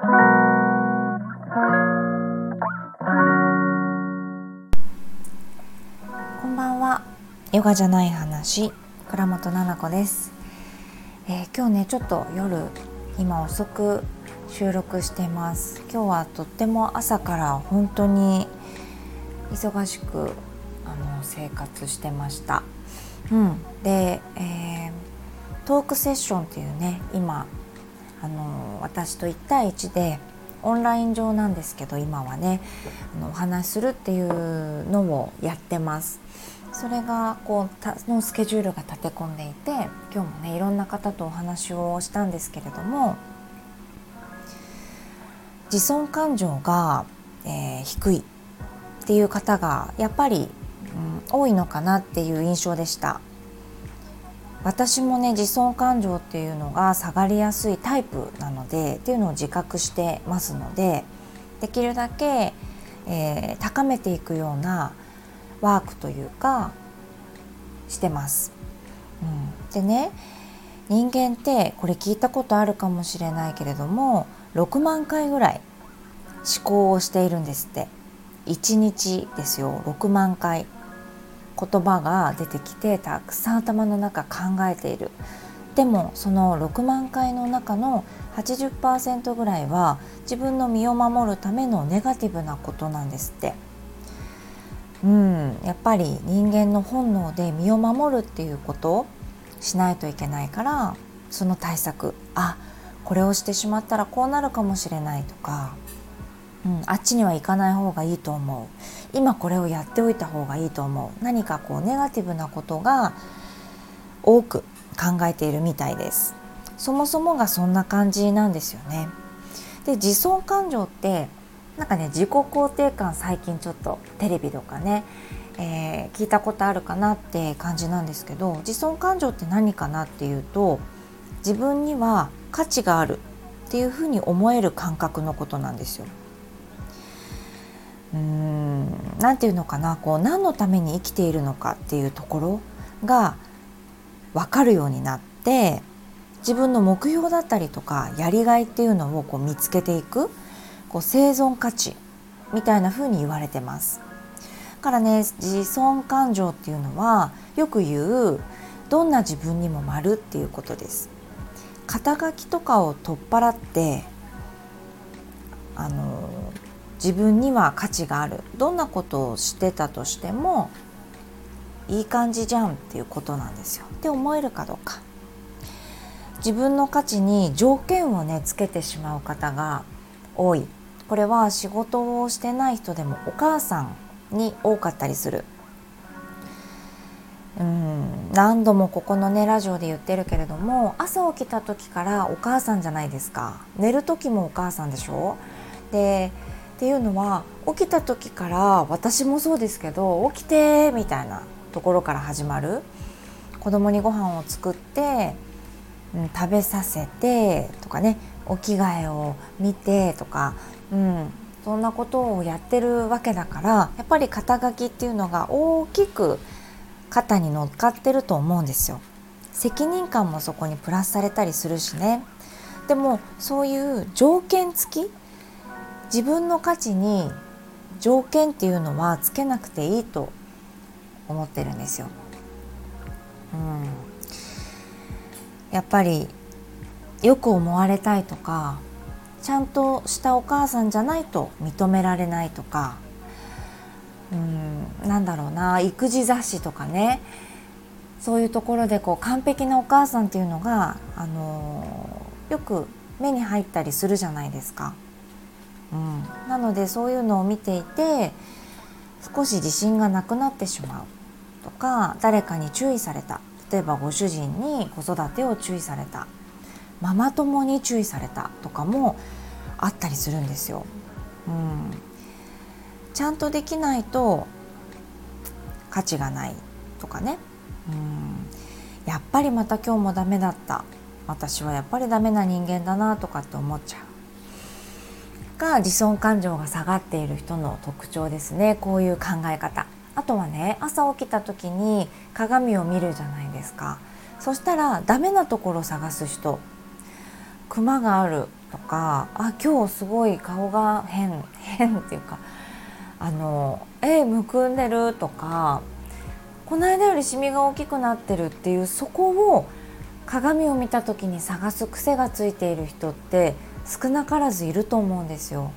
こんばんは。ヨガじゃない話倉本々子です、えー、今日ねちょっと夜今遅く収録しています。今日はとっても朝から本当に忙しくあの生活してました。うん、で、えー、トークセッションっていうね今あの私と1対1でオンライン上なんですけど今はねあのお話しするっていうのをやってます。それがこうたのスケジュールが立て込んでいて今日もねいろんな方とお話をしたんですけれども自尊感情が、えー、低いっていう方がやっぱりうん、多いのかなっていう印象でした私もね自尊感情っていうのが下がりやすいタイプなのでっていうのを自覚してますのでできるだけ、えー、高めていくようなワークというかしてます。うん、でね人間ってこれ聞いたことあるかもしれないけれども6万回ぐらい思考をしているんですって。1日ですよ。6万回。言葉が出てきてたくさん頭の中考えている。でもその6万回の中の80%ぐらいは自分の身を守るためのネガティブなことなんですって。うんやっぱり人間の本能で身を守るっていうことをしないといけないからその対策あこれをしてしまったらこうなるかもしれないとかうん、あっちには行かない方がいいと思う。今これをやっておいた方がいいと思う。何かこうネガティブなことが多く考えているみたいです。そもそもがそんな感じなんですよね。で自尊感情ってなんかね自己肯定感最近ちょっとテレビとかね、えー、聞いたことあるかなって感じなんですけど自尊感情って何かなっていうと自分には価値があるっていうふうに思える感覚のことなんですよ。うん何て言うのかなこう何のために生きているのかっていうところが分かるようになって自分の目標だったりとかやりがいっていうのをこう見つけていくこう生存価値みたいな風に言われてます。からね自尊感情っていうのはよく言うどんな自分にも丸っていうことです。肩書きとかを取っ払ってあの自分には価値がある。どんなことをしてたとしてもいい感じじゃんっていうことなんですよ。って思えるかどうか。自分の価値に条件をねつけてしまう方が多い。これは仕事をしてない人でもお母さんに多かったりする。うん何度もここのねラジオで言ってるけれども朝起きた時からお母さんじゃないですか。寝る時もお母さんでしょ。でっていうのは起きた時から私もそうですけど起きてみたいなところから始まる子供にご飯を作って、うん、食べさせてとかねお着替えを見てとか、うん、そんなことをやってるわけだからやっぱり肩書きっていうのが大きく肩に乗っかってると思うんですよ。責任感もそこにプラスされたりするしねでもそういう条件付き自分の価値に条件っていうのはつけなくていいと思ってるんですよ。うん、やっぱりよく思われたいとかちゃんとしたお母さんじゃないと認められないとかうんなんだろうな育児雑誌とかねそういうところでこう完璧なお母さんっていうのが、あの、よく目に入ったりするじゃないですか。うん、なのでそういうのを見ていて少し自信がなくなってしまうとか誰かに注意された。例えばご主人に子育てを注意された。ママ友に注意されたとかもあったりするんですよ。うん、ちゃんとできないと価値がないとかね、うん、やっぱりまた今日もダメだった。私はやっぱりダメな人間だなとかって思っちゃう。が自尊感情が下がっている人の特徴ですね。こういう考え方。あとはね朝起きた時に鏡を見るじゃないですか。そしたらダメなところを探す人。クマがあるとかあ今日すごい顔が変変っていうかあのえむくんでるとかこの間よりシミが大きくなってるっていうそこを鏡を見た時に探す癖がついている人って少なからずいると思うんですよ。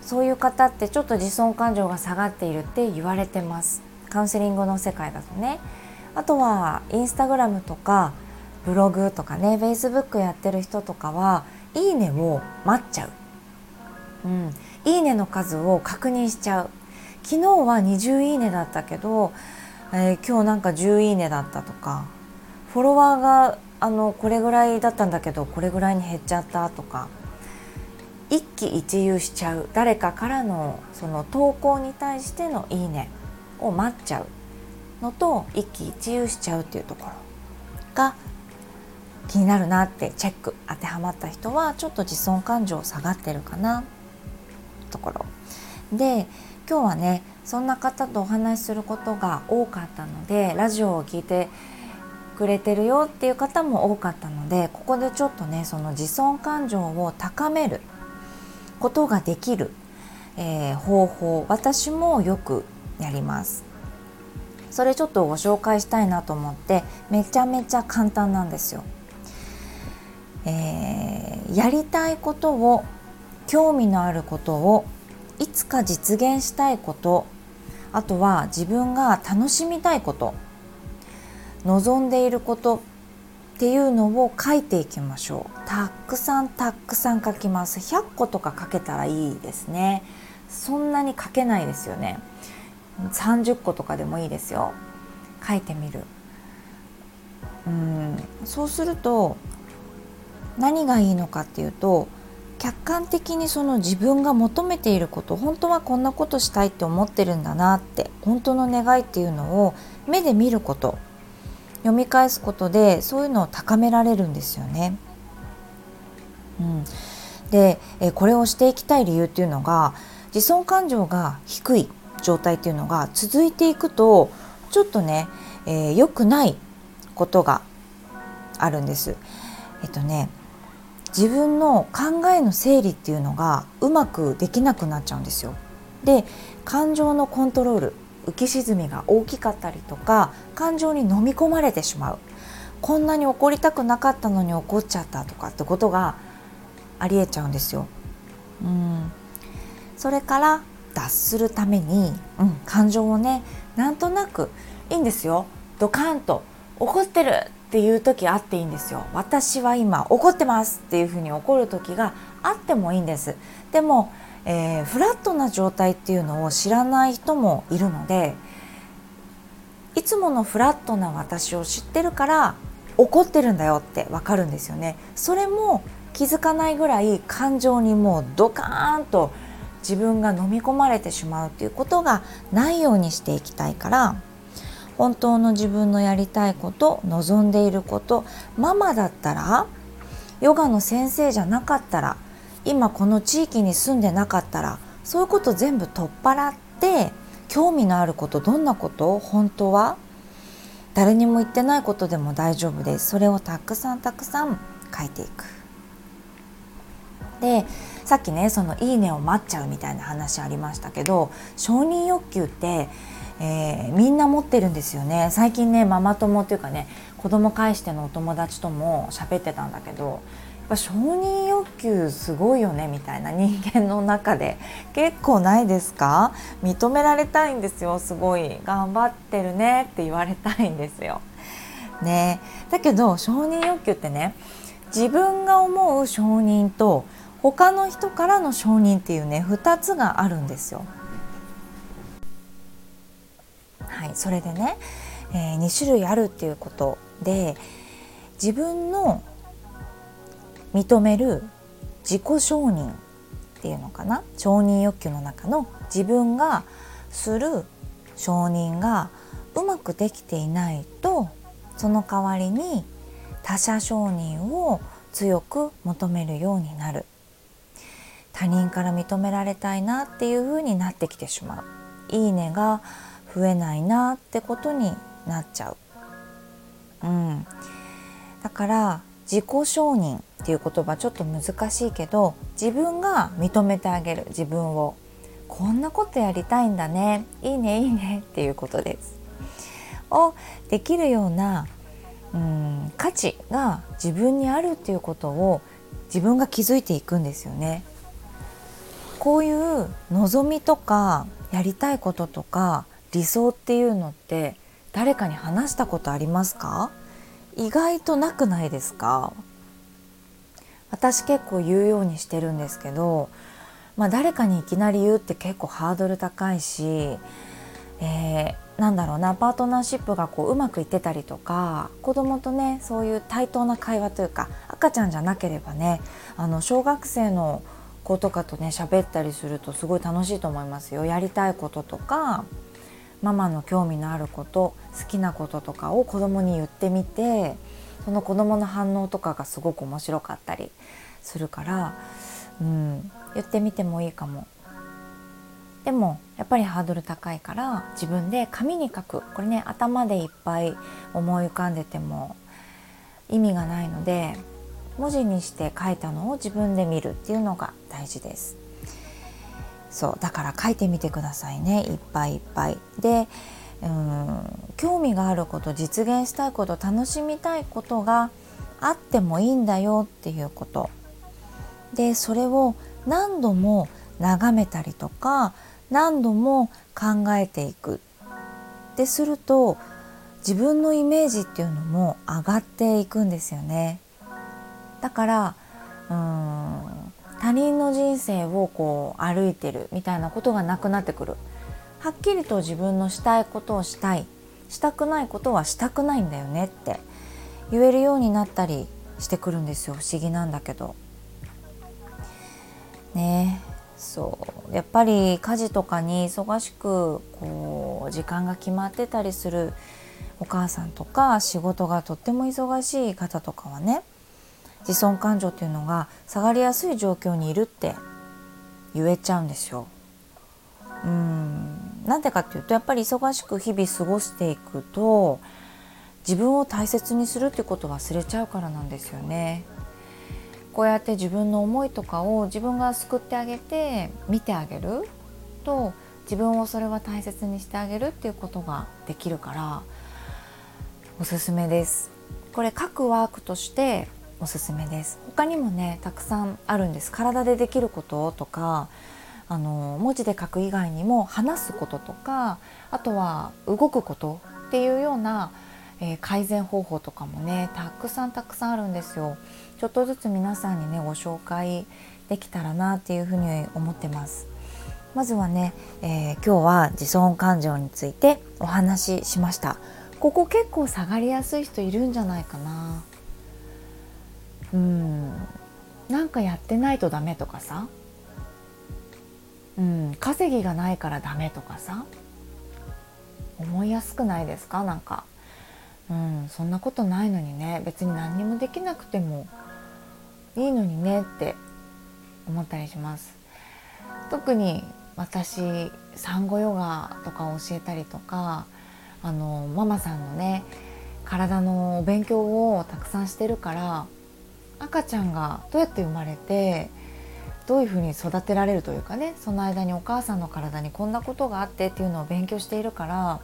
そういう方ってちょっと自尊感情が下がっているって言われてます。カウンセリングの世界だとね。あとはインスタグラムとかブログとかねフェイスブックやってる人とかはいいねを待っちゃう、うん、いいねの数を確認しちゃう。昨日は20いいねだったけど、えー、今日なんか10いいねだったとかフォロワーがあのこれぐらいだったんだけどこれぐらいに減っちゃったとか一喜一憂しちゃう。誰かからのその投稿に対しての「いいね」を待っちゃうのと一喜一憂しちゃうっていうところが気になるなってチェック。当てはまった人はちょっと自尊感情下がってるかなところ。で今日はねそんな方とお話しすることが多かったのでラジオを聞いてくれてるよっていう方も多かったのでここでちょっとねその自尊感情を高めることができる、えー、方法私もよくやります。それちょっとご紹介したいなと思ってめちゃめちゃ簡単なんですよ、えー、やりたいことを興味のあることをいつか実現したいことあとは自分が楽しみたいこと望んでいることっていうのを書いていきましょう。たくさんたくさん書きます。100個とか書けたらいいですね。そんなに書けないですよね。30個とかでもいいですよ。書いてみる。うん。そうすると何がいいのかっていうと客観的にその自分が求めていること本当はこんなことしたいって思ってるんだなって本当の願いっていうのを目で見ること。読み返すことでそういうのを高められるんですよね。うん、でえこれをしていきたい理由っていうのが自尊感情が低い状態っていうのが続いていくとちょっとね良、えー、くないことがあるんです。えっとね自分の考えの整理っていうのがうまくできなくなっちゃうんですよ。で感情のコントロール浮き沈みが大きかったりとか感情に飲み込まれてしまう。こんなに怒りたくなかったのに怒っちゃったとかってことがありえちゃうんですよ。うん。それから脱するために、うん、感情をねなんとなくいいんですよ。ドカンと怒ってるっていう時あっていいんですよ。私は今怒ってますっていうふうに怒る時があってもいいんです。でもえー、フラットな状態っていうのを知らない人もいるのでいつものフラットな私を知ってるから怒ってるんだよってわかるんですよね。それも気づかないぐらい感情にもうドカーンと自分が飲み込まれてしまうっていうことがないようにしていきたいから本当の自分のやりたいこと望んでいることママだったらヨガの先生じゃなかったら今この地域に住んでなかったらそういうこと全部取っ払って興味のあることどんなこと本当は誰にも言ってないことでも大丈夫です。それをたくさんたくさん書いていく。でさっきねその「いいね」を待っちゃうみたいな話ありましたけど承認欲求って、えー、みんな持ってるんですよね。最近ねママ友っていうかね子供介してのお友達とも喋ってたんだけどぱ承認欲求すごいよねみたいな人間の中で。結構ないですか？認められたいんですよ。すごい頑張ってるね。って言われたいんですよ。ね、だけど承認欲求ってね自分が思う承認と他の人からの承認っていうね2つがあるんですよ。はい、それでね、えー、2種類あるっていうことで自分の認める自己承認っていうのかな？承認欲求の中の自分がする承認がうまくできていないとその代わりに他者承認を強く求めるようになる。他人から認められたいなっていうふうになってきてしまう。いいねが増えないなってことになっちゃう、うん、だから自己承認っていう言葉ちょっと難しいけど自分が認めてあげる自分を。こんなことやりたいんだね。いいねいいね。っていうことです。をできるようなうん価値が自分にあるっていうことを自分が気づいていくんですよね。こういう望みとかやりたいこととか理想っていうのって誰かに話したことありますか？意外となくないですか？私結構言うようにしてるんですけど、まあ、誰かにいきなり言うって結構ハードル高いし、えー、なんだろうなパートナーシップがこううまくいってたりとか子供とねそういう対等な会話というか赤ちゃんじゃなければねあの小学生の子とかとね喋ったりするとすごい楽しいと思いますよ。やりたいこととかママの興味のあること好きなこととかを子供に言ってみてその子供の反応とかがすごく面白かったりするから、うん、言ってみてもいいかも。でもやっぱりハードル高いから自分で紙に書くこれね頭でいっぱい思い浮かんでても意味がないので文字にして書いたのを自分で見るっていうのが大事です。そうだから書いてみてくださいね。いっぱいいっぱい。でうん興味があること実現したいこと楽しみたいことがあってもいいんだよっていうこと。でそれを何度も眺めたりとか何度も考えていく。ですると自分のイメージっていうのも上がっていくんですよね。だからうん他人の人生をこう歩いてるみたいなことがなくなってくる。はっきりと自分のしたいことをしたい。したくないことはしたくないんだよねって。言えるようになったりしてくるんですよ。不思議なんだけど。ね。そう。やっぱり家事とかに忙しくこう時間が決まってたりするお母さんとか仕事がとっても忙しい方とかはね。自尊感情っていうのが下がりやすい状況にいるって言えちゃうんですよ。うんなんでかっていうとやっぱり忙しく日々過ごしていくと自分を大切にするってこと忘れちゃうからなんですよね。こうやって自分の思いとかを自分が救ってあげて見てあげると自分をそれは大切にしてあげるっていうことができるからおすすめです。これ各ワークとしておすすめです。他にもねたくさんあるんです。体でできることとかあの文字で書く以外にも話すこととかあとは動くことっていうような、えー、改善方法とかもねたくさんたくさんあるんですよ。ちょっとずつ皆さんにねご紹介できたらなっていうふうに思ってます。まずはね、えー、今日は自尊感情についてお話ししました。ここ結構下がりやすい人いるんじゃないかな。うん。なんかやってないとダメとかさ。うん。稼ぎがないからダメとかさ。思いやすくないですか？なんか。うん。そんなことないのにね。別に何にもできなくてもいいのにねって思ったりします。特に私産後ヨガとかを教えたりとかあのママさんのね体のお勉強をたくさんしてるから赤ちゃんがどうやって生まれてどういうふうに育てられるというかねその間にお母さんの体にこんなことがあってっていうのを勉強しているから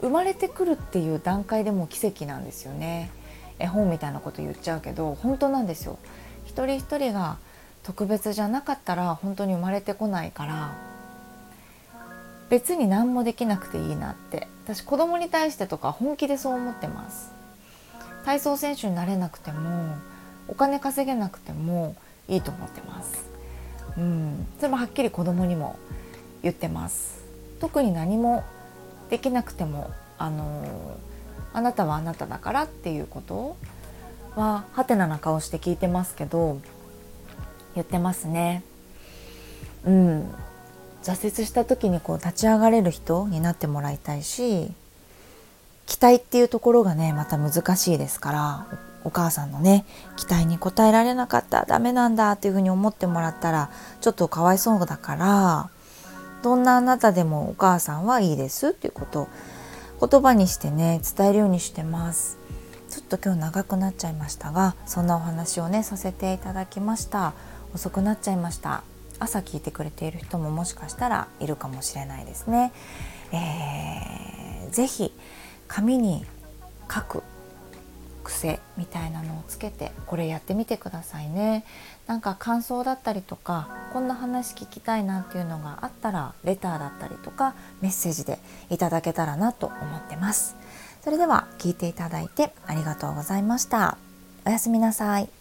生まれてくるっていう段階でも奇跡なんですよね。絵本みたいなこと言っちゃうけど本当なんですよ。一人一人が特別じゃなかったら本当に生まれてこないから別に何もできなくていいなって。私子供に対してとか本気でそう思ってます。体操選手になれなくてもお金稼げなくてもいいと思ってます。うん、それもはっきり子供にも言ってます。特に何もできなくてもあのあなたはあなただからっていうことははてなな顔して聞いてますけど言ってますね。うん、挫折した時にこう立ち上がれる人になってもらいたいし期待っていうところがねまた難しいですからお母さんのね期待に応えられなかったダメなんだっていうふうに思ってもらったらちょっとかわいそうだからどんなあなたでもお母さんはいいですっていうことを言葉にしてね伝えるようにしてます。ちょっと今日長くなっちゃいましたがそんなお話をねさせていただきました。遅くなっちゃいました。朝聞いてくれている人ももしかしたらいるかもしれないですね、えー、ぜひ紙に書く。癖みたいなのをつけてこれやってみてくださいね。なんか感想だったりとかこんな話聞きたいなっていうのがあったらレターだったりとかメッセージでいただけたらなと思ってます。それでは聞いていただいてありがとうございました。おやすみなさい。